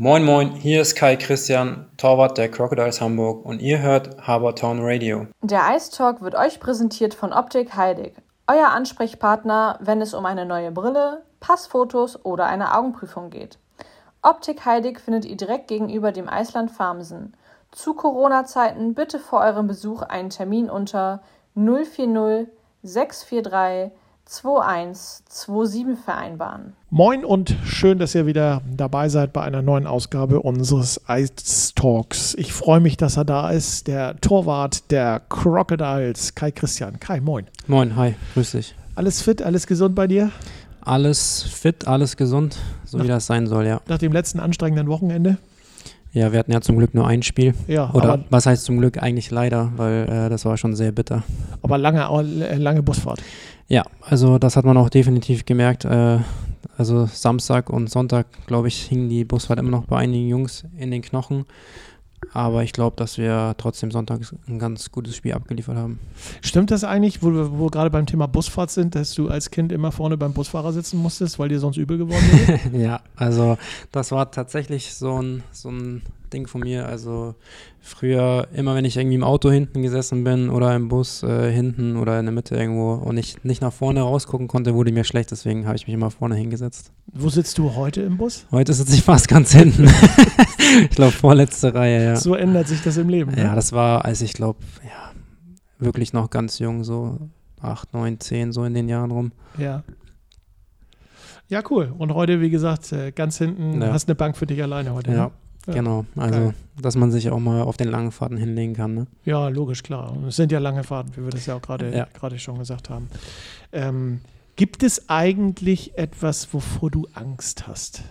Moin Moin, hier ist Kai Christian, Torwart der Crocodiles Hamburg und ihr hört Habertown Radio. Der Ice Talk wird euch präsentiert von Optik Heidig, euer Ansprechpartner, wenn es um eine neue Brille, Passfotos oder eine Augenprüfung geht. Optik Heidig findet ihr direkt gegenüber dem Eisland Farmsen. Zu Corona-Zeiten bitte vor eurem Besuch einen Termin unter 040 643 2127 vereinbaren. Moin und schön, dass ihr wieder dabei seid bei einer neuen Ausgabe unseres Ice Talks. Ich freue mich, dass er da ist, der Torwart der Crocodiles, Kai Christian. Kai, moin. Moin, hi, grüß dich. Alles fit, alles gesund bei dir? Alles fit, alles gesund, so nach, wie das sein soll, ja. Nach dem letzten anstrengenden Wochenende? Ja, wir hatten ja zum Glück nur ein Spiel. Ja, Oder was heißt zum Glück eigentlich leider, weil äh, das war schon sehr bitter. Aber lange, lange Busfahrt. Ja, also das hat man auch definitiv gemerkt. Äh, also Samstag und Sonntag, glaube ich, hing die Busfahrt immer noch bei einigen Jungs in den Knochen. Aber ich glaube, dass wir trotzdem Sonntag ein ganz gutes Spiel abgeliefert haben. Stimmt das eigentlich, wo wir, wir gerade beim Thema Busfahrt sind, dass du als Kind immer vorne beim Busfahrer sitzen musstest, weil dir sonst übel geworden wäre? ja, also das war tatsächlich so ein, so ein Ding von mir. Also früher, immer wenn ich irgendwie im Auto hinten gesessen bin oder im Bus äh, hinten oder in der Mitte irgendwo und ich nicht nach vorne rausgucken konnte, wurde mir schlecht. Deswegen habe ich mich immer vorne hingesetzt. Wo sitzt du heute im Bus? Heute sitze ich fast ganz hinten. ich glaube, vorletzte Reihe, ja. So ändert sich das im Leben. Ja, ne? das war, als ich glaube, ja, wirklich noch ganz jung, so acht, neun, zehn, so in den Jahren rum. Ja. Ja, cool. Und heute, wie gesagt, äh, ganz hinten ja. hast eine Bank für dich alleine heute. Ja, ne? Genau, also Geil. dass man sich auch mal auf den langen Fahrten hinlegen kann. Ne? Ja, logisch, klar. Und es sind ja lange Fahrten, wie wir das ja auch gerade ja. schon gesagt haben. Ähm, gibt es eigentlich etwas, wovor du Angst hast?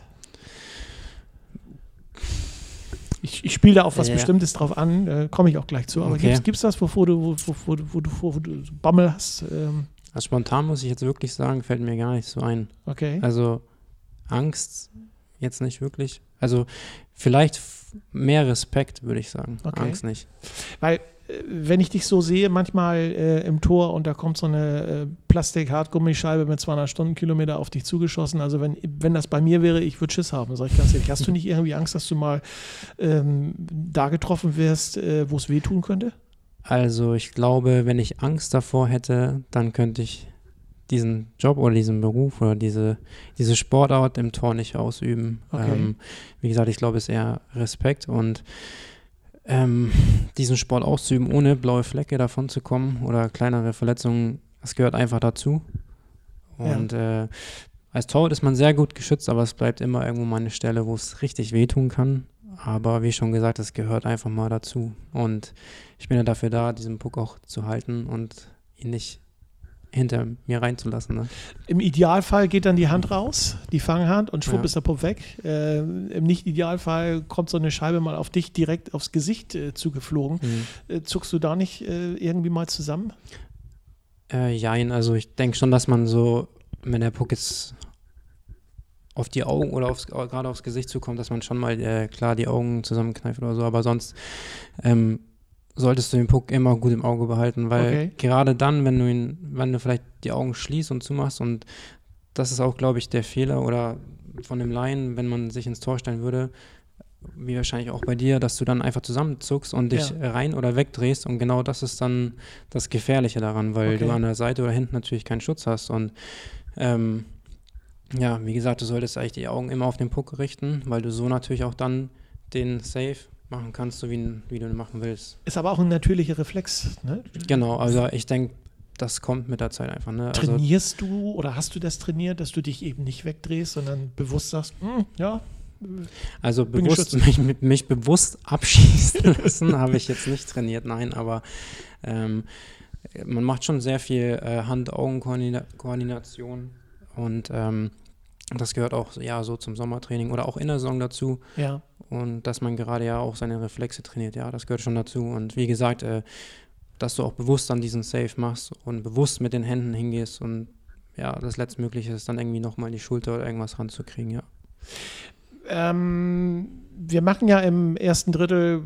Ich, ich spiele da auf was ja. Bestimmtes drauf an, äh, komme ich auch gleich zu. Aber okay. gibt es das, wovor du, wovor, wo, du, wo du Bammel hast? Ähm? Also spontan muss ich jetzt wirklich sagen, fällt mir gar nicht so ein. Okay. Also Angst jetzt nicht wirklich. Also vielleicht mehr Respekt, würde ich sagen. Okay. Angst nicht. Weil äh, wenn ich dich so sehe, manchmal äh, im Tor und da kommt so eine äh, Plastik-Hartgummischeibe mit 200 Stundenkilometer auf dich zugeschossen. Also wenn, wenn das bei mir wäre, ich würde Schiss haben, sag ich ganz ehrlich. Hast du nicht irgendwie Angst, dass du mal ähm, da getroffen wirst, äh, wo es wehtun könnte? Also ich glaube, wenn ich Angst davor hätte, dann könnte ich diesen Job oder diesen Beruf oder diese, diese Sportart im Tor nicht ausüben. Okay. Ähm, wie gesagt, ich glaube, es ist eher Respekt und ähm, diesen Sport auszuüben, ohne blaue Flecke davon zu kommen oder kleinere Verletzungen, das gehört einfach dazu. Und ja. äh, als Torwart ist man sehr gut geschützt, aber es bleibt immer irgendwo mal eine Stelle, wo es richtig wehtun kann. Aber wie schon gesagt, es gehört einfach mal dazu. Und ich bin ja dafür da, diesen Puck auch zu halten und ihn nicht hinter mir reinzulassen. Ne? Im Idealfall geht dann die Hand raus, die Fanghand, und schwupp ja. ist der Puff weg. Äh, Im Nicht-Idealfall kommt so eine Scheibe mal auf dich direkt aufs Gesicht äh, zugeflogen. Mhm. Äh, zuckst du da nicht äh, irgendwie mal zusammen? Äh, jein, also ich denke schon, dass man so, wenn der Puck jetzt auf die Augen oder aufs, gerade aufs Gesicht zukommt, dass man schon mal äh, klar die Augen zusammenkneift oder so, aber sonst ähm, solltest du den Puck immer gut im Auge behalten, weil okay. gerade dann, wenn du ihn, wenn du vielleicht die Augen schließt und zumachst und das ist auch, glaube ich, der Fehler oder von dem Laien, wenn man sich ins Tor stellen würde, wie wahrscheinlich auch bei dir, dass du dann einfach zusammenzuckst und dich ja. rein oder wegdrehst und genau das ist dann das Gefährliche daran, weil okay. du an der Seite oder hinten natürlich keinen Schutz hast und ähm, ja, wie gesagt, du solltest eigentlich die Augen immer auf den Puck richten, weil du so natürlich auch dann den Safe machen kannst, so wie, wie du ihn machen willst. Ist aber auch ein natürlicher Reflex, ne? Genau, also ich denke, das kommt mit der Zeit einfach. Ne? Also Trainierst du oder hast du das trainiert, dass du dich eben nicht wegdrehst, sondern bewusst sagst, hm, ja. Also bewusst, mich, mich, bewusst abschießen lassen habe ich jetzt nicht trainiert, nein, aber ähm, man macht schon sehr viel äh, Hand-Augen-Koordination und ähm, das gehört auch ja so zum Sommertraining oder auch in der Saison dazu. Ja und dass man gerade ja auch seine Reflexe trainiert. Ja, das gehört schon dazu. Und wie gesagt, äh, dass du auch bewusst dann diesen Safe machst und bewusst mit den Händen hingehst und ja, das Letztmögliche ist dann irgendwie nochmal die Schulter oder irgendwas ranzukriegen, ja. Ähm, wir machen ja im ersten Drittel,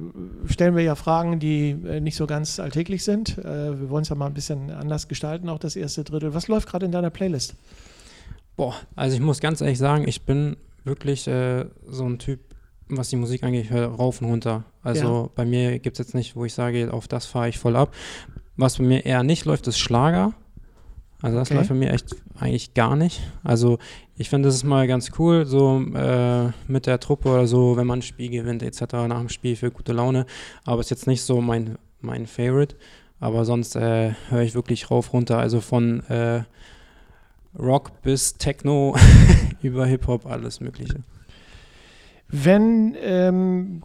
stellen wir ja Fragen, die äh, nicht so ganz alltäglich sind. Äh, wir wollen es ja mal ein bisschen anders gestalten, auch das erste Drittel. Was läuft gerade in deiner Playlist? Boah, also ich muss ganz ehrlich sagen, ich bin wirklich äh, so ein Typ, was die Musik angeht, ich höre rauf und runter. Also Ja. bei mir gibt es jetzt nicht, wo ich sage, auf das fahre ich voll ab. Was bei mir eher nicht läuft, ist Schlager. Also das Okay. läuft bei mir echt eigentlich gar nicht. Also ich finde, das ist mal ganz cool, so äh, mit der Truppe oder so, wenn man ein Spiel gewinnt etc. nach dem Spiel für gute Laune. Aber ist jetzt nicht so mein, mein Favorite. Aber sonst äh, höre ich wirklich rauf runter. Also von äh, Rock bis Techno über Hip-Hop, alles Mögliche. Wenn, ähm,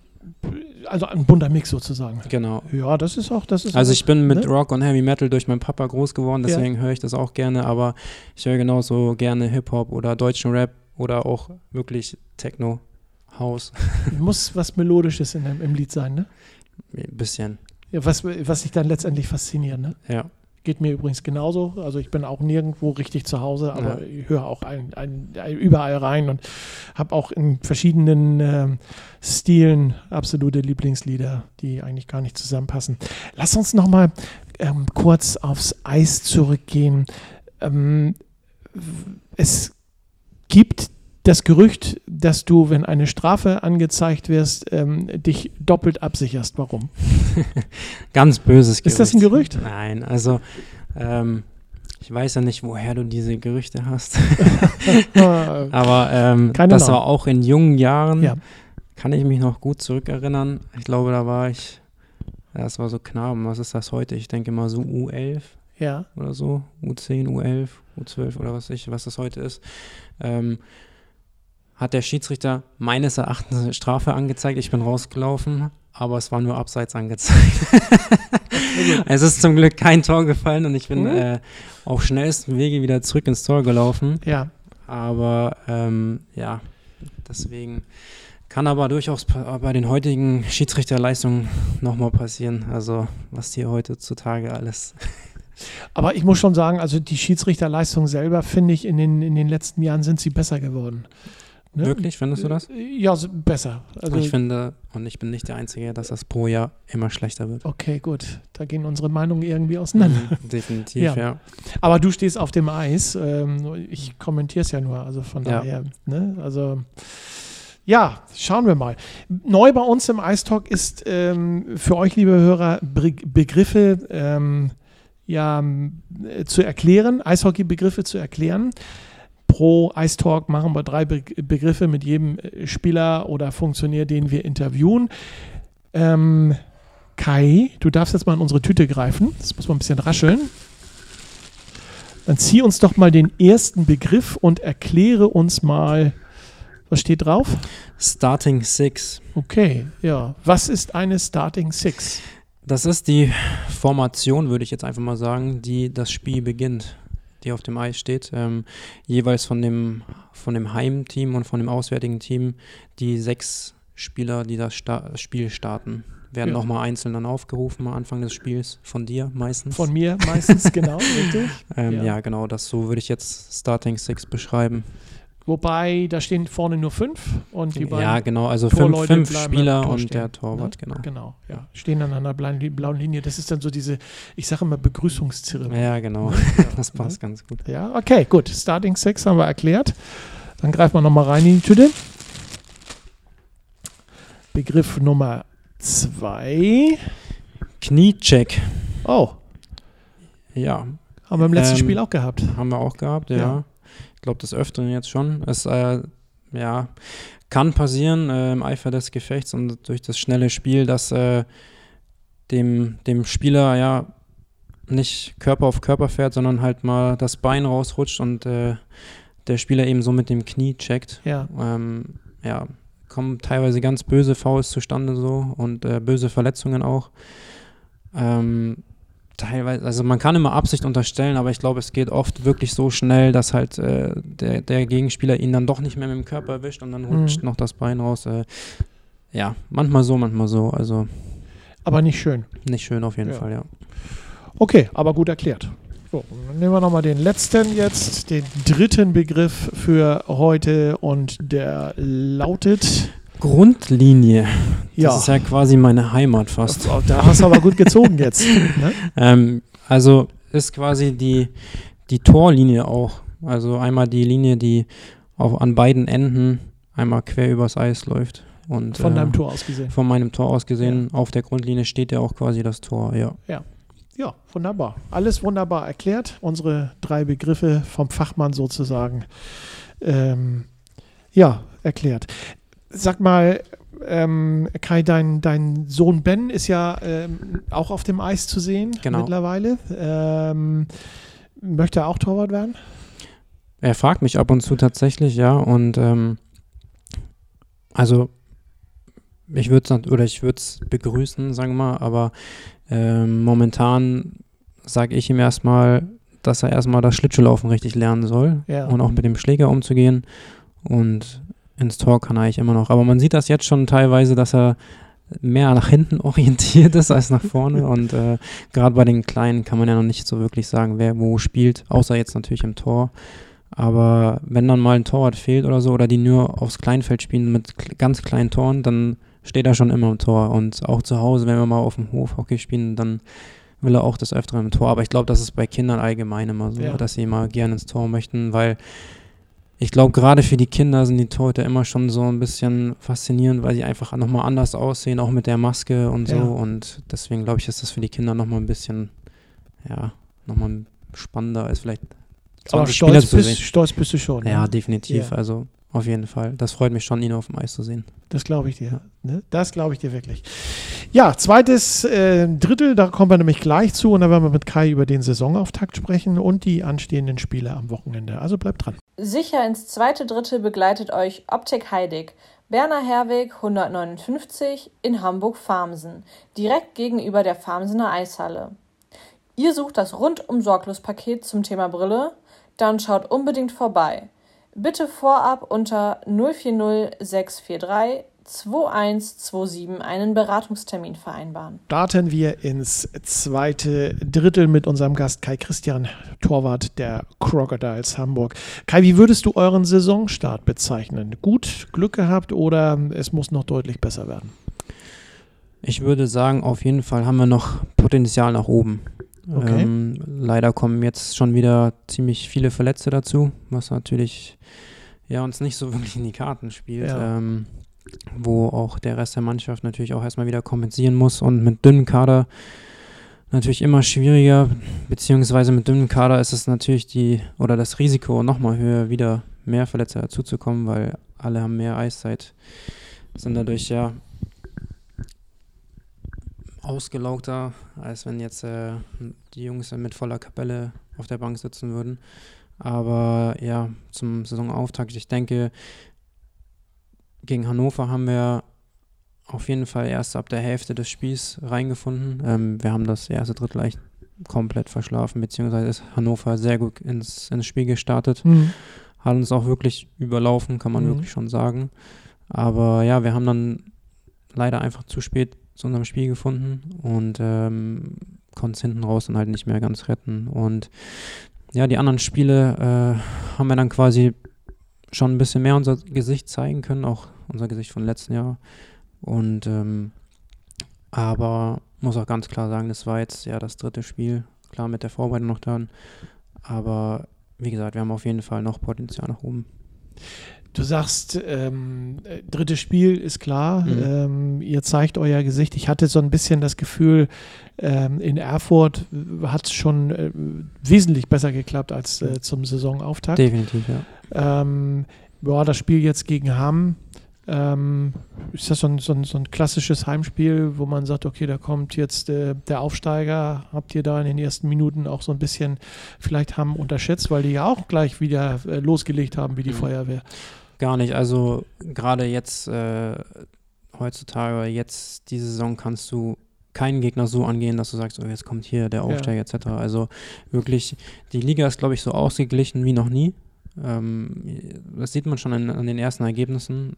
also ein bunter Mix sozusagen. Genau. Ja, das ist auch, das ist Also auch, ich bin mit ne? Rock und Heavy Metal durch meinen Papa groß geworden, Ja. deswegen höre ich das auch gerne, aber ich höre genauso gerne Hip-Hop oder deutschen Rap oder auch wirklich Techno, House, muss was Melodisches in im Lied sein, ne? ein bisschen, Ja, was, was sich dann letztendlich fasziniert, ne? ja. Geht mir übrigens genauso. Also ich bin auch nirgendwo richtig zu Hause, aber Ja. ich höre auch ein, ein, ein, überall rein und habe auch in verschiedenen ähm, Stilen absolute Lieblingslieder, die eigentlich gar nicht zusammenpassen. Lass uns noch mal ähm, kurz aufs Eis zurückgehen. Ähm, es gibt das Gerücht, dass du, wenn eine Strafe angezeigt wirst, ähm, dich doppelt absicherst. Warum? Ganz böses Gerücht. Ist das ein Gerücht? Nein, also ähm, ich weiß ja nicht, woher du diese Gerüchte hast, aber ähm, das war auch in jungen Jahren, Ja. kann ich mich noch gut zurückerinnern. Ich glaube, da war ich, das war so Knaben, was ist das heute? Ich denke mal so U11. ja. oder so, U10, U11, U12 oder was ich, was das heute ist, ähm, hat der Schiedsrichter meines Erachtens eine Strafe angezeigt. Ich bin rausgelaufen, aber es war nur abseits angezeigt. es ist zum Glück kein Tor gefallen und ich bin Mhm. äh, auf schnellstem Wege wieder zurück ins Tor gelaufen. Ja, Aber ähm, ja, deswegen kann aber durchaus bei den heutigen Schiedsrichterleistungen nochmal passieren. Also was hier heutzutage alles aber ich muss schon sagen, also die Schiedsrichterleistung selber finde ich in den, in den letzten Jahren sind sie besser geworden. Ne? Wirklich, findest du das? Ja, s- besser. Also, ich finde, und ich bin nicht der Einzige, dass das pro Jahr immer schlechter wird. okay, gut. Da gehen unsere Meinungen irgendwie auseinander. Mhm, Definitiv, Ja. ja. Aber du stehst auf dem Eis. Ähm, ich kommentiere es ja nur. Also von Ja. daher, ne? Also. Ja, schauen wir mal. Neu bei uns im Eistalk ist ähm, für euch, liebe Hörer, Be Begriffe ähm, ja, äh, zu erklären, Eishockey-Begriffe zu erklären. Pro Eistalk machen wir drei Be Begriffe mit jedem äh, Spieler oder Funktionär, den wir interviewen. Ähm, Kai, du darfst jetzt mal in unsere Tüte greifen. Das muss man ein bisschen rascheln. Dann zieh uns doch mal den ersten Begriff und erkläre uns mal, was steht drauf? Starting Six. Okay, ja. Was ist eine Starting Six? Das ist die Formation, würde ich jetzt einfach mal sagen, die das Spiel beginnt, die auf dem Eis steht. Ähm, jeweils von dem, von dem Heimteam und von dem auswärtigen Team die sechs Spieler, die das Sta Spiel starten. Werden Ja. nochmal einzeln dann aufgerufen am Anfang des Spiels, von dir meistens. Von mir meistens, genau, richtig. ähm, ja. ja. genau, das so würde ich jetzt Starting Six beschreiben. Wobei, da stehen vorne nur fünf und die beiden Ja, genau, also Torleute fünf, fünf Spieler und stehen, der Torwart, genau. Genau, ja. Stehen dann an einer blauen, Linie. Das ist dann so diese, ich sage immer Begrüßungszeremonie. Ja, genau, Ja, das passt ganz gut. Ja, okay, gut. Starting Six haben wir erklärt. Dann greifen wir nochmal rein in die Tüte. Begriff Nummer zwei. Kniecheck, Oh, ja, haben wir im letzten Ähm, Spiel auch gehabt. haben wir auch gehabt, ja. Ja. Ich glaube, des Öfteren jetzt schon. Es, äh, ja, kann passieren äh, im Eifer des Gefechts und durch das schnelle Spiel, dass äh, dem, dem Spieler ja nicht Körper auf Körper fährt, sondern halt mal das Bein rausrutscht und äh, der Spieler eben so mit dem Knie checkt. Ja, Ähm, ja, kommen teilweise ganz böse Fouls zustande so und äh, böse Verletzungen auch. Ähm, teilweise, also man kann immer Absicht unterstellen, aber ich glaube, es geht oft wirklich so schnell, dass halt äh, der, der Gegenspieler ihn dann doch nicht mehr mit dem Körper erwischt und dann rutscht Mhm. noch das Bein raus. Äh, ja, manchmal so, manchmal so. Also aber nicht schön. nicht schön auf jeden Ja. Fall, ja. Okay, aber gut erklärt. So, dann nehmen wir nochmal den letzten jetzt, den dritten Begriff für heute und der lautet. Grundlinie. Das Ja, ist ja quasi meine Heimat fast. da hast du aber gut gezogen jetzt. Ne? Ähm, also ist quasi die, die Torlinie auch. Also einmal die Linie, die auf, an beiden Enden einmal quer übers Eis läuft. Und, Von äh, deinem Tor aus gesehen. Von meinem Tor aus gesehen. Auf der Grundlinie steht ja auch quasi das Tor, ja. Ja, wunderbar. Alles wunderbar erklärt. Unsere drei Begriffe vom Fachmann sozusagen. Ähm, ja, erklärt. Sag mal, ähm, Kai, dein, dein Sohn Ben ist ja ähm, auch auf dem Eis zu sehen Genau. mittlerweile. Ähm, möchte er auch Torwart werden? Er fragt mich ab und zu tatsächlich, ja, und ähm, also ich würde es oder ich würde es begrüßen, sagen wir mal, aber ähm, momentan sage ich ihm erstmal, dass er erstmal das Schlittschuhlaufen richtig lernen soll Ja. und auch mit dem Schläger umzugehen und ins Tor kann er eigentlich immer noch. Aber man sieht das jetzt schon teilweise, dass er mehr nach hinten orientiert ist als nach vorne und äh, gerade bei den Kleinen kann man ja noch nicht so wirklich sagen, wer wo spielt, außer jetzt natürlich im Tor. Aber wenn dann mal ein Torwart fehlt oder so, oder die nur aufs Kleinfeld spielen mit ganz kleinen Toren, dann steht er schon immer im Tor. Und auch zu Hause, wenn wir mal auf dem Hof Hockey spielen, dann will er auch des Öfteren im Tor. Aber ich glaube, das ist bei Kindern allgemein immer so, Ja. dass sie immer gerne ins Tor möchten, weil ich glaube, gerade für die Kinder sind die Torhüter immer schon so ein bisschen faszinierend, weil sie einfach nochmal anders aussehen, auch mit der Maske und so. Ja. Und deswegen glaube ich, ist das für die Kinder nochmal ein bisschen, ja, nochmal spannender als vielleicht Aber 20 Spieler stolz zu bist, sehen. stolz bist du schon. Ja, ne? definitiv. Ja. Also auf jeden Fall. Das freut mich schon, ihn auf dem Eis zu sehen. Das glaube ich dir. Ne? Das glaube ich dir wirklich. Ja, zweites äh, Drittel, da kommen wir nämlich gleich zu und da werden wir mit Kai über den Saisonauftakt sprechen und die anstehenden Spiele am Wochenende. Also bleibt dran. Sicher ins zweite Drittel begleitet euch Optik Heidig. Berner Herweg 159 in Hamburg-Farmsen, direkt gegenüber der Farmsener Eishalle. Ihr sucht das rundum sorglos Paket zum Thema Brille? Dann schaut unbedingt vorbei. Bitte vorab unter 040 643 2127 einen Beratungstermin vereinbaren. Starten wir ins zweite Drittel mit unserem Gast Kai Christian, Torwart der Crocodiles Hamburg. Kai, wie würdest du euren Saisonstart bezeichnen? Gut, Glück gehabt oder es muss noch deutlich besser werden? Ich würde sagen, auf jeden Fall haben wir noch Potenzial nach oben. Okay. Ähm, leider kommen jetzt schon wieder ziemlich viele Verletzte dazu, was natürlich ja, uns nicht so wirklich in die Karten spielt. Ja. Ähm, wo auch der Rest der Mannschaft natürlich auch erstmal wieder kompensieren muss und mit dünnem Kader natürlich immer schwieriger, beziehungsweise mit dünnem Kader ist es natürlich die oder das Risiko nochmal höher, wieder mehr Verletzte dazuzukommen, weil alle haben mehr Eiszeit, sind dadurch ja ausgelaugter, als wenn jetzt äh, die Jungs mit voller Kapelle auf der Bank sitzen würden. Aber ja, zum Saisonauftakt, ich denke, gegen Hannover haben wir auf jeden Fall erst ab der Hälfte des Spiels reingefunden. Ähm, wir haben das erste Drittel echt komplett verschlafen, beziehungsweise ist Hannover sehr gut ins, ins Spiel gestartet. Hat uns auch wirklich überlaufen, kann man Mhm. wirklich schon sagen. Aber ja, wir haben dann leider einfach zu spät zu unserem Spiel gefunden und ähm, konnten es hinten raus dann halt nicht mehr ganz retten. Und ja, die anderen Spiele äh, haben wir dann quasi schon ein bisschen mehr unser Gesicht zeigen können, auch unser Gesicht von letzten Jahr. Und ähm, aber muss auch ganz klar sagen, das war jetzt ja das dritte Spiel, klar mit der Vorbereitung noch dran. Aber wie gesagt, wir haben auf jeden Fall noch Potenzial nach oben. Du sagst, ähm, äh, drittes Spiel ist klar. Mhm. Ähm, ihr zeigt euer Gesicht. Ich hatte so ein bisschen das Gefühl, ähm, in Erfurt hat es schon äh, wesentlich besser geklappt als äh, zum Saisonauftakt. Definitiv, ja. Ähm, ja, das Spiel jetzt gegen Hamm. Ähm, ist das so ein, so, ein, so ein klassisches Heimspiel, wo man sagt, okay, da kommt jetzt äh, der Aufsteiger. Habt ihr da in den ersten Minuten auch so ein bisschen vielleicht Hamm unterschätzt, weil die ja auch gleich wieder äh, losgelegt haben wie die Mhm. Feuerwehr? Gar nicht. Also gerade jetzt, äh, heutzutage, jetzt diese Saison kannst du keinen Gegner so angehen, dass du sagst, oh, jetzt kommt hier der Aufsteiger etc. Also wirklich, die Liga ist, glaube ich, so ausgeglichen wie noch nie. Ähm, das sieht man schon an, an den ersten Ergebnissen,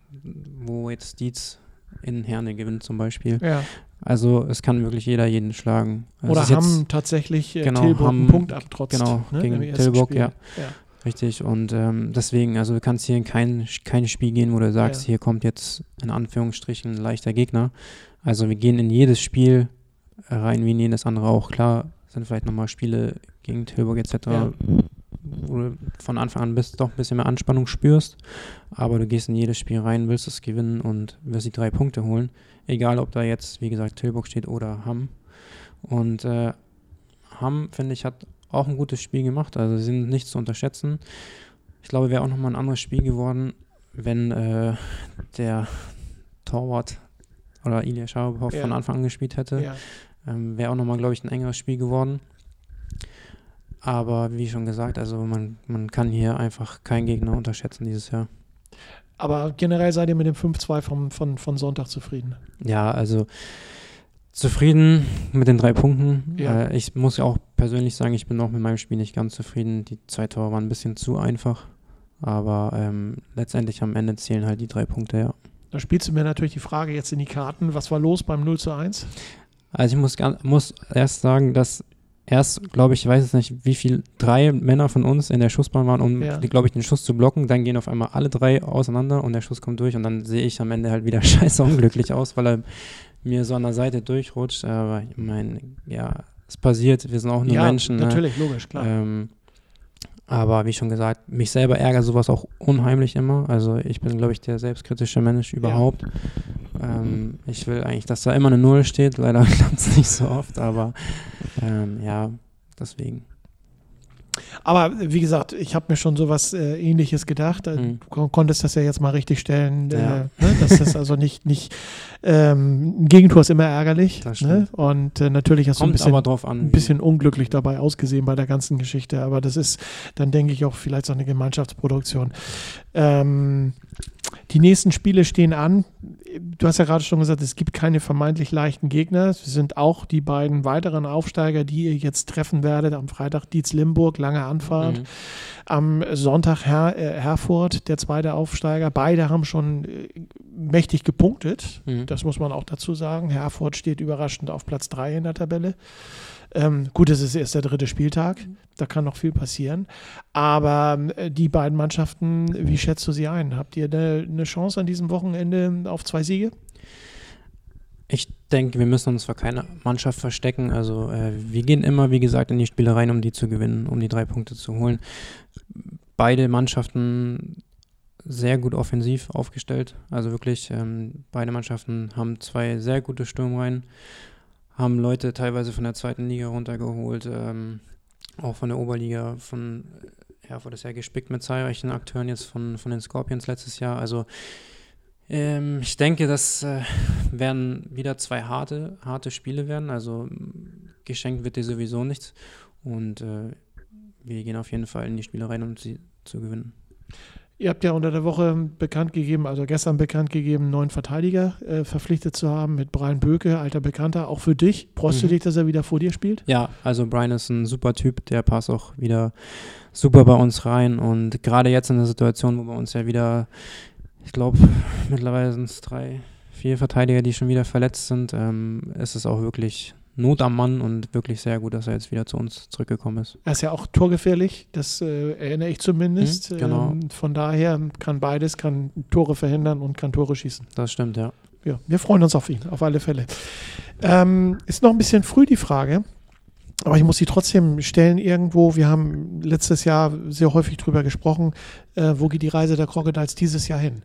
wo jetzt Dietz in Herne gewinnt zum Beispiel. Ja. Also es kann wirklich jeder jeden schlagen. Es Oder ist jetzt- haben tatsächlich äh, genau, Tilburg einen Hamm- Punkt abtrotzt. genau, ne, gegen Tilburg, Spiel. ja. Richtig, und ähm, deswegen, also du kannst hier in kein, kein Spiel gehen, wo du sagst, Ja. hier kommt jetzt in Anführungsstrichen ein leichter Gegner. Also wir gehen in jedes Spiel rein wie in jedes andere auch. Klar sind vielleicht nochmal Spiele gegen Tilburg etc., Ja. wo du von Anfang an bist, doch ein bisschen mehr Anspannung spürst. Aber du gehst in jedes Spiel rein, willst es gewinnen und wirst die drei Punkte holen. Egal, ob da jetzt, wie gesagt, Tilburg steht oder Hamm. Und äh, Hamm, finde ich, hat auch ein gutes Spiel gemacht. Also sie sind nicht zu unterschätzen. Ich glaube, wäre auch nochmal ein anderes Spiel geworden, wenn äh, der Torwart oder Ilya Schaubhoff Ja. von Anfang an gespielt hätte. Ja. Ähm, Wäre auch nochmal, glaube ich, ein engeres Spiel geworden. Aber wie schon gesagt, also man, man kann hier einfach keinen Gegner unterschätzen dieses Jahr. Aber generell seid ihr mit dem 5-2 vom, von, von Sonntag zufrieden. Ja, also zufrieden mit den drei Punkten. Ja. Äh, ich muss ja auch persönlich sagen, ich bin auch mit meinem Spiel nicht ganz zufrieden. Die zwei Tore waren ein bisschen zu einfach. Aber ähm, letztendlich am Ende zählen halt die drei Punkte, ja. Da spielst du mir natürlich die Frage jetzt in die Karten. Was war los beim 0 zu 1? Also ich muss, muss erst sagen, dass erst, glaube ich, ich weiß jetzt nicht, wie viel, drei Männer von uns in der Schussbahn waren, um, Ja. glaube ich, den Schuss zu blocken. Dann gehen auf einmal alle drei auseinander und der Schuss kommt durch und dann sehe ich am Ende halt wieder scheiße unglücklich aus, weil er mir so an der Seite durchrutscht. Aber ich meine, ja, es passiert, wir sind auch nur ja, Menschen. ne? natürlich, logisch, klar. Ähm, aber wie schon gesagt, mich selber ärgert sowas auch unheimlich immer. Also ich bin, glaube ich, der selbstkritische Mensch überhaupt. Ähm, ich will eigentlich, dass da immer eine Null steht. Leider klappt es nicht so oft, aber ähm, ja, deswegen. Aber wie gesagt, ich habe mir schon sowas äh, ähnliches gedacht. Äh, Mhm. Du kon konntest das ja jetzt mal richtig stellen. Äh, Ja. ne? Das ist also nicht, nicht ähm, ein Gegentor ist immer ärgerlich. Ne? Und äh, natürlich hast du ein bisschen, an. ein bisschen unglücklich dabei ausgesehen bei der ganzen Geschichte. Aber das ist dann, denke ich, auch vielleicht so eine Gemeinschaftsproduktion. Ähm, die nächsten Spiele stehen an. Du hast ja gerade schon gesagt, es gibt keine vermeintlich leichten Gegner. Es sind auch die beiden weiteren Aufsteiger, die ihr jetzt treffen werdet. Am Freitag Dietz Limburg, lange Anfahrt. Mhm. Am Sonntag Her äh, Herford, der zweite Aufsteiger. Beide haben schon äh, mächtig gepunktet. Mhm. Das muss man auch dazu sagen. Herford steht überraschend auf Platz 3 in der Tabelle. Ähm, gut, es ist erst der dritte Spieltag. Da kann noch viel passieren. Aber äh, die beiden Mannschaften, wie schätzt du sie ein? Habt ihr eine eine Chance an diesem Wochenende auf zwei Siege? Ich denke, wir müssen uns vor keiner Mannschaft verstecken. Also äh, wir gehen immer, wie gesagt, in die Spiele rein, um die zu gewinnen, um die drei Punkte zu holen. Beide Mannschaften sehr gut offensiv aufgestellt. Also wirklich, ähm, beide Mannschaften haben zwei sehr gute Sturmreihen, haben Leute teilweise von der zweiten Liga runtergeholt, ähm, auch von der Oberliga, von Herford ist ja gespickt mit zahlreichen Akteuren jetzt von, von den Scorpions letztes Jahr. Also ähm, ich denke, das äh, werden wieder zwei harte, harte Spiele werden. Also geschenkt wird dir sowieso nichts. Und äh, wir gehen auf jeden Fall in die Spiele rein, um sie zu gewinnen. Ihr habt ja unter der Woche bekannt gegeben, also gestern bekannt gegeben, neuen Verteidiger äh, verpflichtet zu haben mit Brian Böke, alter Bekannter, auch für dich. Du Mhm. dich, dass er wieder vor dir spielt? Ja, also Brian ist ein super Typ, der passt auch wieder super bei uns rein. Und gerade jetzt in der Situation, wo bei uns ja wieder, ich glaube, mittlerweile sind es drei, vier Verteidiger, die schon wieder verletzt sind, ähm, ist es auch wirklich Not am Mann und wirklich sehr gut, dass er jetzt wieder zu uns zurückgekommen ist. Er ist ja auch torgefährlich, das äh, erinnere ich zumindest. Mhm, genau. Ähm, von daher kann beides, kann Tore verhindern und kann Tore schießen. Das stimmt, ja. Ja, wir freuen uns auf ihn, auf alle Fälle. Ähm, ist noch ein bisschen früh die Frage, aber ich muss sie trotzdem stellen irgendwo. Wir haben letztes Jahr sehr häufig drüber gesprochen, äh, wo geht die Reise der Crocodiles dieses Jahr hin?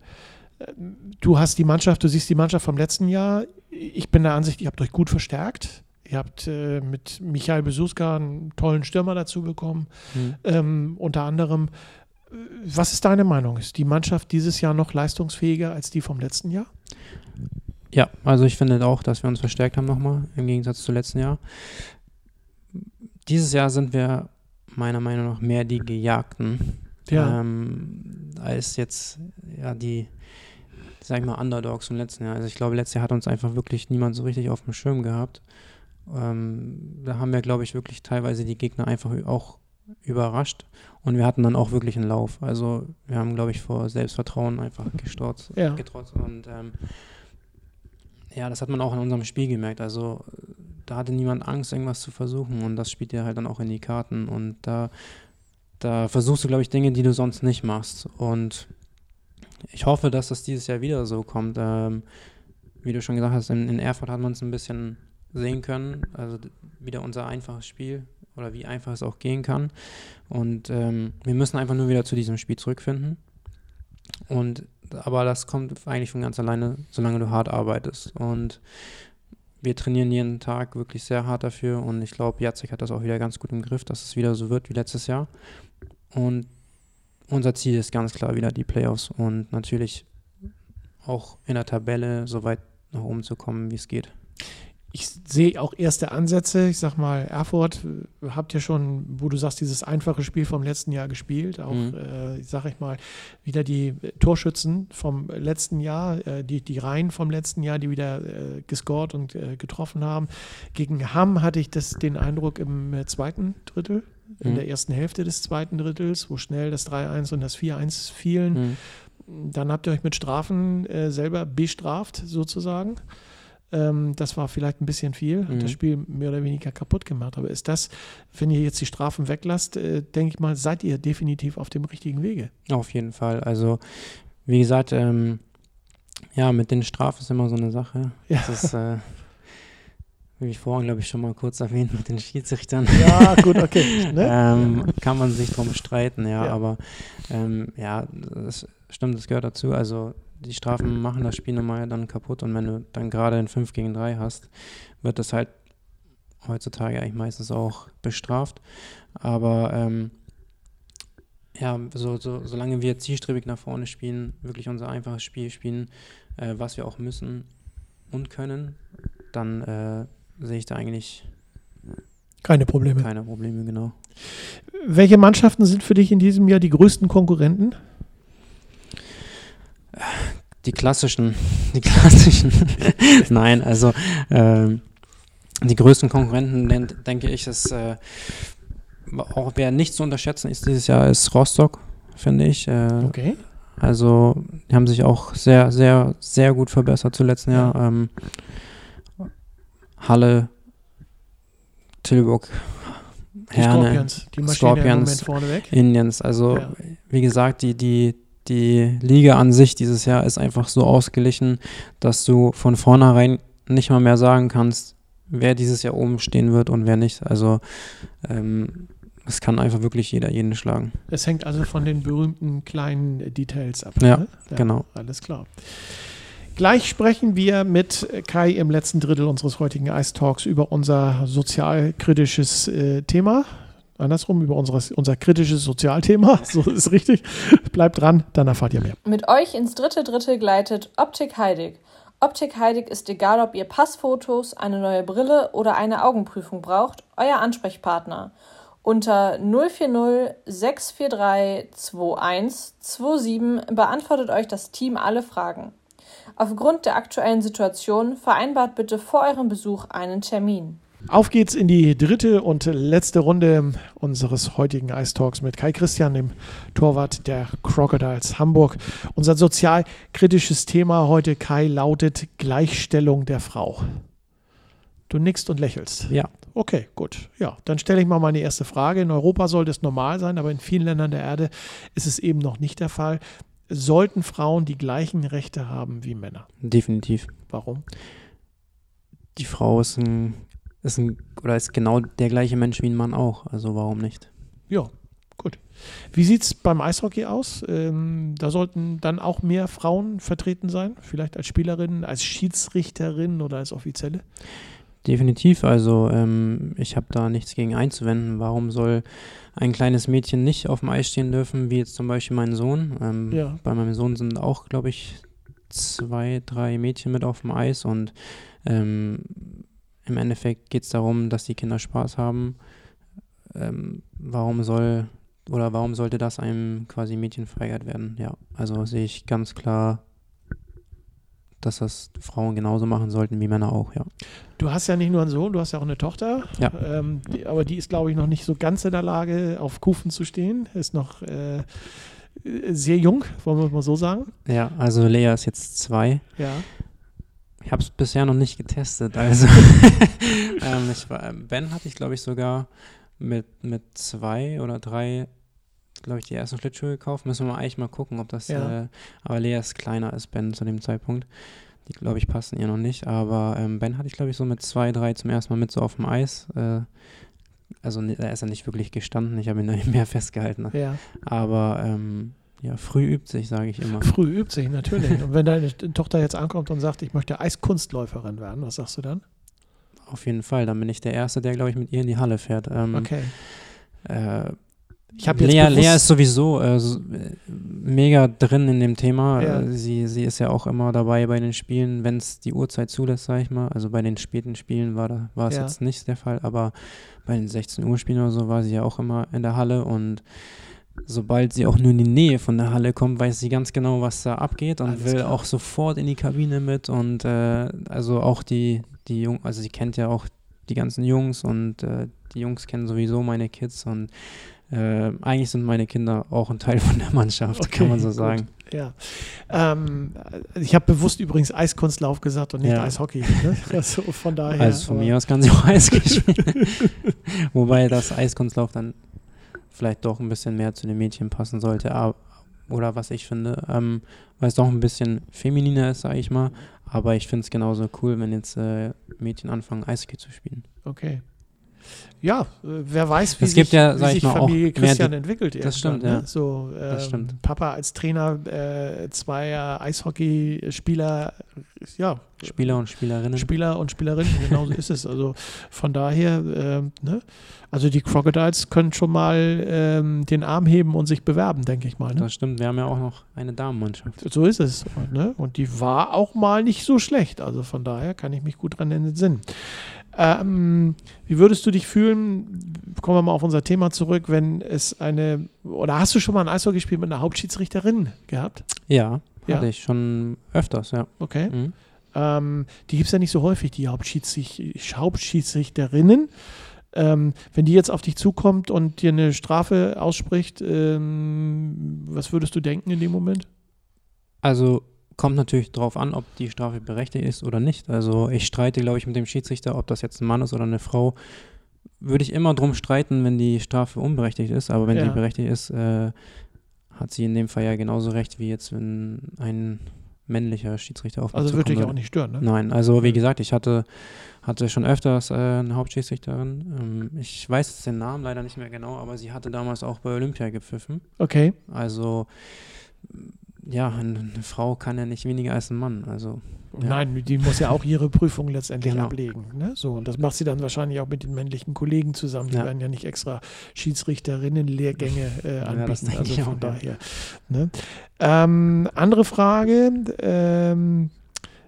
Äh, Du hast die Mannschaft, du siehst die Mannschaft vom letzten Jahr. Ich bin der Ansicht, ihr habt euch gut verstärkt. Ihr habt äh, mit Michael Besuska einen tollen Stürmer dazu bekommen, Mhm. ähm, unter anderem. Äh, Was ist deine Meinung? Ist die Mannschaft dieses Jahr noch leistungsfähiger als die vom letzten Jahr? Ja, also ich finde auch, dass wir uns verstärkt haben nochmal, im Gegensatz zu letzten Jahr. Dieses Jahr sind wir meiner Meinung nach mehr die Gejagten, Ja. ähm, als jetzt ja die, sag ich mal, Underdogs vom letzten Jahr. Also ich glaube, letztes Jahr hat uns einfach wirklich niemand so richtig auf dem Schirm gehabt. Ähm, da haben wir, glaube ich, wirklich teilweise die Gegner einfach auch überrascht und wir hatten dann auch wirklich einen Lauf. Also wir haben, glaube ich, vor Selbstvertrauen einfach gestorzt, Ja. getrotzt und ähm, ja, das hat man auch in unserem Spiel gemerkt. Also da hatte niemand Angst, irgendwas zu versuchen und das spielt dir halt dann auch in die Karten und da, da versuchst du, glaube ich, Dinge, die du sonst nicht machst und ich hoffe, dass das dieses Jahr wieder so kommt. Ähm, wie du schon gesagt hast, in, in Erfurt hat man es ein bisschen sehen können. Also wieder unser einfaches Spiel oder wie einfach es auch gehen kann. Und ähm, wir müssen einfach nur wieder zu diesem Spiel zurückfinden. Und aber das kommt eigentlich von ganz alleine, solange du hart arbeitest. Und wir trainieren jeden Tag wirklich sehr hart dafür und ich glaube, Jacek hat das auch wieder ganz gut im Griff, dass es wieder so wird wie letztes Jahr. Und unser Ziel ist ganz klar wieder die Playoffs und natürlich auch in der Tabelle so weit nach oben zu kommen, wie es geht ich sehe auch erste Ansätze. Ich sag mal, Erfurt äh, habt ihr schon, wo du sagst, dieses einfache Spiel vom letzten Jahr gespielt. Auch, mhm. äh, sag ich mal, wieder die Torschützen vom letzten Jahr, äh, die, die Reihen vom letzten Jahr, die wieder äh, gescored und äh, getroffen haben. Gegen Hamm hatte ich das, den Eindruck im äh, zweiten Drittel, in mhm. der ersten Hälfte des zweiten Drittels, wo schnell das 3-1 und das 4-1 fielen. Mhm. Dann habt ihr euch mit Strafen selber bestraft, sozusagen. Ähm, das war vielleicht ein bisschen viel, hat mhm. das Spiel mehr oder weniger kaputt gemacht. Aber ist das, wenn ihr jetzt die Strafen weglasst, äh, denke ich mal, seid ihr definitiv auf dem richtigen Wege? Auf jeden Fall. Also, wie gesagt, ähm, ja, mit den Strafen ist immer so eine Sache. Ja. Das ist, äh, wie ich vorhin, glaube ich, schon mal kurz erwähnt mit den Schiedsrichtern. Ja, gut, okay. Ne? ähm, kann man sich drum streiten, ja, ja. aber ähm, ja, das stimmt, das gehört dazu. Also die Strafen machen das Spiel normal dann kaputt und wenn du dann gerade ein 5 gegen 3 hast, wird das halt heutzutage eigentlich meistens auch bestraft. Aber ähm, ja, so, so, solange wir zielstrebig nach vorne spielen, wirklich unser einfaches Spiel spielen, äh, was wir auch müssen und können, dann äh, sehe ich da eigentlich keine Probleme. Keine Probleme, genau. Welche Mannschaften sind für dich in diesem Jahr die größten Konkurrenten? Die klassischen, die klassischen. Nein, also äh, die größten Konkurrenten, den, denke ich, ist äh, auch wer nicht zu unterschätzen ist dieses Jahr, ist Rostock, finde ich. Äh, okay. Also, die haben sich auch sehr, sehr, sehr gut verbessert zu letzten Jahr. Ähm, Halle, Tilburg, Herne, die Scorpions, die Scorpions Indians. Also, ja. wie gesagt, die, die, die Liga an sich dieses Jahr ist einfach so ausgeglichen, dass du von vornherein nicht mal mehr sagen kannst, wer dieses Jahr oben stehen wird und wer nicht. Also ähm, es kann einfach wirklich jeder jeden schlagen. Es hängt also von den berühmten kleinen Details ab. Ja, ne? ja genau. Alles klar. Gleich sprechen wir mit Kai im letzten Drittel unseres heutigen Ice Talks über unser sozialkritisches äh, Thema andersrum, über unseres, unser kritisches Sozialthema. So ist richtig. Bleibt dran, dann erfahrt ihr mehr. Mit euch ins dritte Drittel gleitet Optik Heidig. Optik Heidig ist egal, ob ihr Passfotos, eine neue Brille oder eine Augenprüfung braucht, euer Ansprechpartner. Unter 040 643 2127 beantwortet euch das Team alle Fragen. Aufgrund der aktuellen Situation vereinbart bitte vor eurem Besuch einen Termin. Auf geht's in die dritte und letzte Runde unseres heutigen Ice Talks mit Kai Christian, dem Torwart der Crocodiles Hamburg. Unser sozialkritisches Thema heute, Kai, lautet Gleichstellung der Frau. Du nickst und lächelst. Ja. Okay, gut. Ja, dann stelle ich mal meine erste Frage. In Europa sollte es normal sein, aber in vielen Ländern der Erde ist es eben noch nicht der Fall. Sollten Frauen die gleichen Rechte haben wie Männer? Definitiv. Warum? Die Frau ist ein ist ein, oder ist genau der gleiche Mensch wie ein Mann auch. Also warum nicht? Ja, gut. Wie sieht es beim Eishockey aus? Ähm, da sollten dann auch mehr Frauen vertreten sein, vielleicht als Spielerinnen, als Schiedsrichterin oder als Offizielle? Definitiv. Also ähm, ich habe da nichts gegen einzuwenden. Warum soll ein kleines Mädchen nicht auf dem Eis stehen dürfen, wie jetzt zum Beispiel mein Sohn? Ähm, ja. Bei meinem Sohn sind auch, glaube ich, zwei, drei Mädchen mit auf dem Eis und ähm, im Endeffekt geht es darum, dass die Kinder Spaß haben. Ähm, warum soll oder warum sollte das einem quasi Mädchen verweigert werden? Ja, also sehe ich ganz klar, dass das Frauen genauso machen sollten wie Männer auch, ja. Du hast ja nicht nur einen Sohn, du hast ja auch eine Tochter. Ja. Ähm, die, aber die ist, glaube ich, noch nicht so ganz in der Lage, auf Kufen zu stehen. Ist noch äh, sehr jung, wollen wir mal so sagen. Ja, also Lea ist jetzt zwei. Ja. Ich habe es bisher noch nicht getestet. Also ähm, ich war, Ben hatte ich, glaube ich, sogar mit, mit zwei oder drei, glaube ich, die ersten Schlittschuhe gekauft. Müssen wir eigentlich mal gucken, ob das. Ja. Äh, aber Lea ist kleiner als Ben zu dem Zeitpunkt. Die, glaube ich, passen ihr noch nicht. Aber ähm, Ben hatte ich, glaube ich, so mit zwei, drei zum ersten Mal mit so auf dem Eis. Äh, also da ist er nicht wirklich gestanden, ich habe ihn dann mehr festgehalten. Ja. Aber ähm, ja, früh übt sich, sage ich immer. Früh übt sich natürlich. Und wenn deine Tochter jetzt ankommt und sagt, ich möchte Eiskunstläuferin werden, was sagst du dann? Auf jeden Fall, dann bin ich der Erste, der, glaube ich, mit ihr in die Halle fährt. Ähm, Okay. äh, Ich habe Lea, Lea ist sowieso äh, äh, mega drin in dem Thema. Ja. Äh, sie, sie ist ja auch immer dabei bei den Spielen, wenn es die Uhrzeit zulässt, sag ich mal. Also bei den späten Spielen war, da, war es Ja. jetzt nicht der Fall, aber bei den 16 Uhr Spielen oder so war sie ja auch immer in der Halle und sobald sie auch nur in die Nähe von der Halle kommt, weiß sie ganz genau, was da abgeht und Alles will klar. auch sofort in die Kabine mit und äh, also auch die, die Jung, also sie kennt ja auch die ganzen Jungs und äh, die Jungs kennen sowieso meine Kids und äh, eigentlich sind meine Kinder auch ein Teil von der Mannschaft, Okay, kann man so gut. sagen. Ja. Ähm, ich habe bewusst übrigens Eiskunstlauf gesagt und nicht Ja. Eishockey. Ne? Also von daher. also von mir aus kann sie auch Eis spielen. Wobei das Eiskunstlauf dann vielleicht doch ein bisschen mehr zu den Mädchen passen sollte. Oder was ich finde, ähm, weil es doch ein bisschen femininer ist, sage ich mal. Aber ich finde es genauso cool, wenn jetzt äh, Mädchen anfangen, Eishockey zu spielen. Okay. Ja, äh, wer weiß, wie Es gibt sich, ja, wie sich Familie Christian die- entwickelt. Das stimmt, ja. Ne? So, ähm, Das stimmt. Papa als Trainer, äh, zweier Eishockeyspieler, ja, Spieler und Spielerinnen. Spieler und Spielerinnen, genau so ist es. Also von daher, ähm, ne? also die Crocodiles können schon mal ähm, den Arm heben und sich bewerben, denke ich mal. Ne? Das stimmt, wir haben ja auch noch eine Damenmannschaft. So ist es. Ne? Und die war auch mal nicht so schlecht. Also von daher kann ich mich gut dran entsinnen. Ähm, wie würdest du dich fühlen, kommen wir mal auf unser Thema zurück, wenn es eine, oder hast du schon mal ein Eishockeyspiel mit einer Hauptschiedsrichterin gehabt? Ja, Ja. hatte ich schon öfters, ja. Okay. Mhm. Ähm, die gibt es ja nicht so häufig, die Hauptschiedsrich Hauptschiedsrichterinnen. Ähm, wenn die jetzt auf dich zukommt und dir eine Strafe ausspricht, ähm, was würdest du denken in dem Moment? Also kommt natürlich drauf an, ob die Strafe berechtigt ist oder nicht. Also ich streite, glaube ich, mit dem Schiedsrichter, ob das jetzt ein Mann ist oder eine Frau. Würde ich immer drum streiten, wenn die Strafe unberechtigt ist. Aber wenn Ja. die berechtigt ist, äh, hat sie in dem Fall ja genauso recht, wie jetzt, wenn ein männlicher Schiedsrichter auf Also würde dich auch nicht stören, ne? Nein, also wie gesagt, ich hatte, hatte schon öfters äh, eine Hauptschiedsrichterin. Ähm, ich weiß jetzt den Namen leider nicht mehr genau, aber sie hatte damals auch bei Olympia gepfiffen. Okay. Also ja, eine, Frau kann ja nicht weniger als ein Mann. Also Ja. Nein, die muss ja auch ihre Prüfung letztendlich Genau. ablegen. Ne? So, und das macht sie dann wahrscheinlich auch mit den männlichen Kollegen zusammen. Die Ja. werden ja nicht extra Schiedsrichterinnen-Lehrgänge äh, anbieten. denke also von auch, ja. daher. Ne? Ähm, andere Frage. Ähm,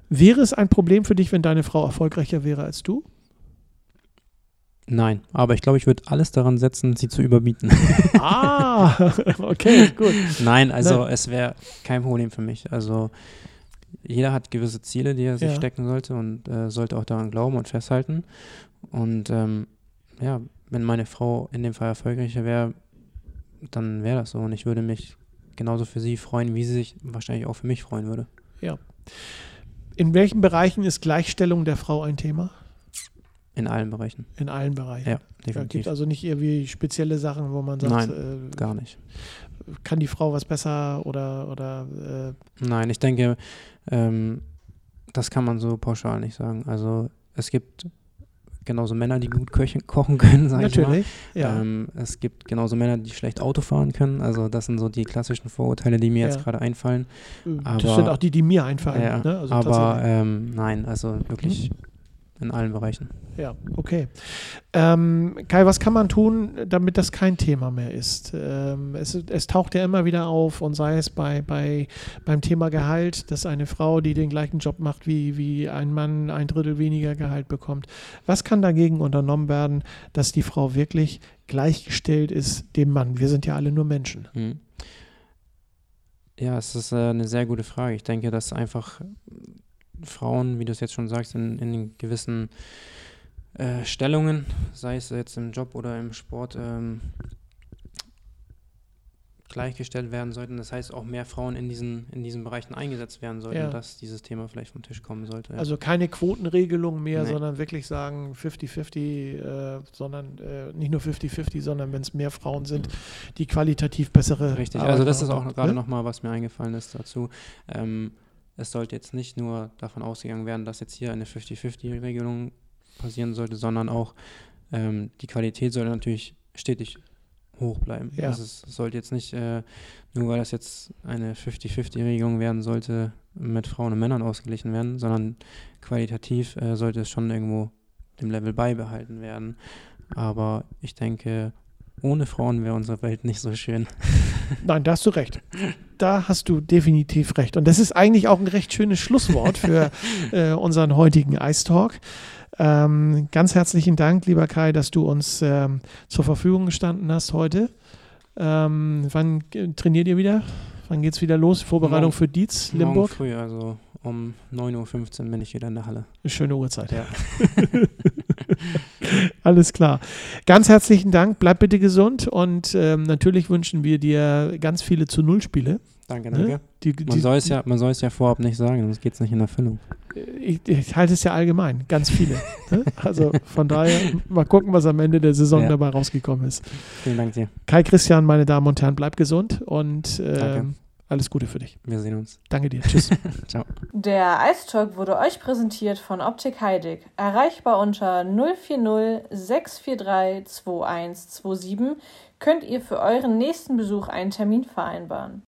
wäre es ein Problem für dich, wenn deine Frau erfolgreicher wäre als du? Nein, aber ich glaube, ich würde alles daran setzen, sie zu überbieten. ah, okay, gut. nein, also Nein. es wäre kein Problem für mich. Also jeder hat gewisse Ziele, die er sich Ja. stecken sollte und äh, sollte auch daran glauben und festhalten. Und ähm, ja, wenn meine Frau in dem Fall erfolgreicher wäre, dann wäre das so. Und ich würde mich genauso für sie freuen, wie sie sich wahrscheinlich auch für mich freuen würde. In welchen Bereichen ist Gleichstellung der Frau ein Thema? In allen Bereichen. In allen Bereichen. Ja, definitiv. gibt also nicht irgendwie spezielle Sachen, wo man sagt, Nein, äh, Gar nicht. kann die Frau was besser oder, oder äh, Nein, ich denke, ähm, das kann man so pauschal nicht sagen. Also es gibt genauso Männer, die gut köchen, kochen können, sage ich mal. natürlich. Ja. Ähm, es gibt genauso Männer, die schlecht Auto fahren können. Also das sind so die klassischen Vorurteile, die mir Ja. jetzt gerade einfallen. das aber- sind auch die, die mir einfallen. Ja, ne? also aber ähm, nein, also wirklich in allen Bereichen. Ja, okay. Ähm, Kai, was kann man tun, damit das kein Thema mehr ist? Ähm, es, es taucht ja immer wieder auf und sei es bei, bei, beim Thema Gehalt, dass eine Frau, die den gleichen Job macht wie, wie ein Mann, ein Drittel weniger Gehalt bekommt. Was kann dagegen unternommen werden, dass die Frau wirklich gleichgestellt ist dem Mann? Wir sind ja alle nur Menschen. Mhm. Ja, es ist äh, eine sehr gute Frage. Ich denke, dass einfach Frauen, wie du es jetzt schon sagst, in, in gewissen äh, Stellungen, sei es jetzt im Job oder im Sport, ähm, gleichgestellt werden sollten. Das heißt, auch mehr Frauen in diesen, in diesen Bereichen eingesetzt werden sollten, Ja. dass dieses Thema vielleicht vom Tisch kommen sollte. ja. Also keine Quotenregelung mehr, Nee. sondern wirklich sagen 50-50, äh, sondern äh, nicht nur 50-50, sondern wenn es mehr Frauen sind, die qualitativ bessere Richtig, Arbeit also das ist auch gerade ne? nochmal, was mir eingefallen ist dazu. Ähm, es sollte jetzt nicht nur davon ausgegangen werden, dass jetzt hier eine 50-50-Regelung passieren sollte, sondern auch ähm, die Qualität soll natürlich stetig hoch bleiben. Ja. Also es sollte jetzt nicht, äh, nur weil das jetzt eine 50-50-Regelung werden sollte, mit Frauen und Männern ausgeglichen werden, sondern qualitativ äh, sollte es schon irgendwo dem Level beibehalten werden. Aber ich denke, ohne Frauen wäre unsere Welt nicht so schön. Nein, da hast du recht. Da hast du definitiv recht. Und das ist eigentlich auch ein recht schönes Schlusswort für äh, unseren heutigen Ice Talk. Ähm, ganz herzlichen Dank, lieber Kai, dass du uns ähm, zur Verfügung gestanden hast heute. Ähm, wann trainiert ihr wieder? Wann geht es wieder los? Vorbereitung Morgen- für Dietz, Morgen Limburg? früh, also um 9.15 Uhr bin ich wieder in der Halle. Eine schöne Uhrzeit. Ja. Alles klar. Ganz herzlichen Dank. Bleib bitte gesund und ähm, natürlich wünschen wir dir ganz viele zu Null Spiele. Danke, Ne? danke. Die, Man die, soll es ja, man soll es ja vorab nicht sagen, sonst geht es nicht in Erfüllung. ich, ich halte es ja allgemein, ganz viele. ne? Also von daher mal gucken, was am Ende der Saison Ja. dabei rausgekommen ist. Vielen Dank dir. Kai Christian, meine Damen und Herren, bleib gesund und Danke. Alles Gute für dich. Wir sehen uns. Danke dir. Tschüss. Ciao. Der Ice Talk wurde euch präsentiert von Optik Heidig. Erreichbar unter 040 643 2127 könnt ihr für euren nächsten Besuch einen Termin vereinbaren.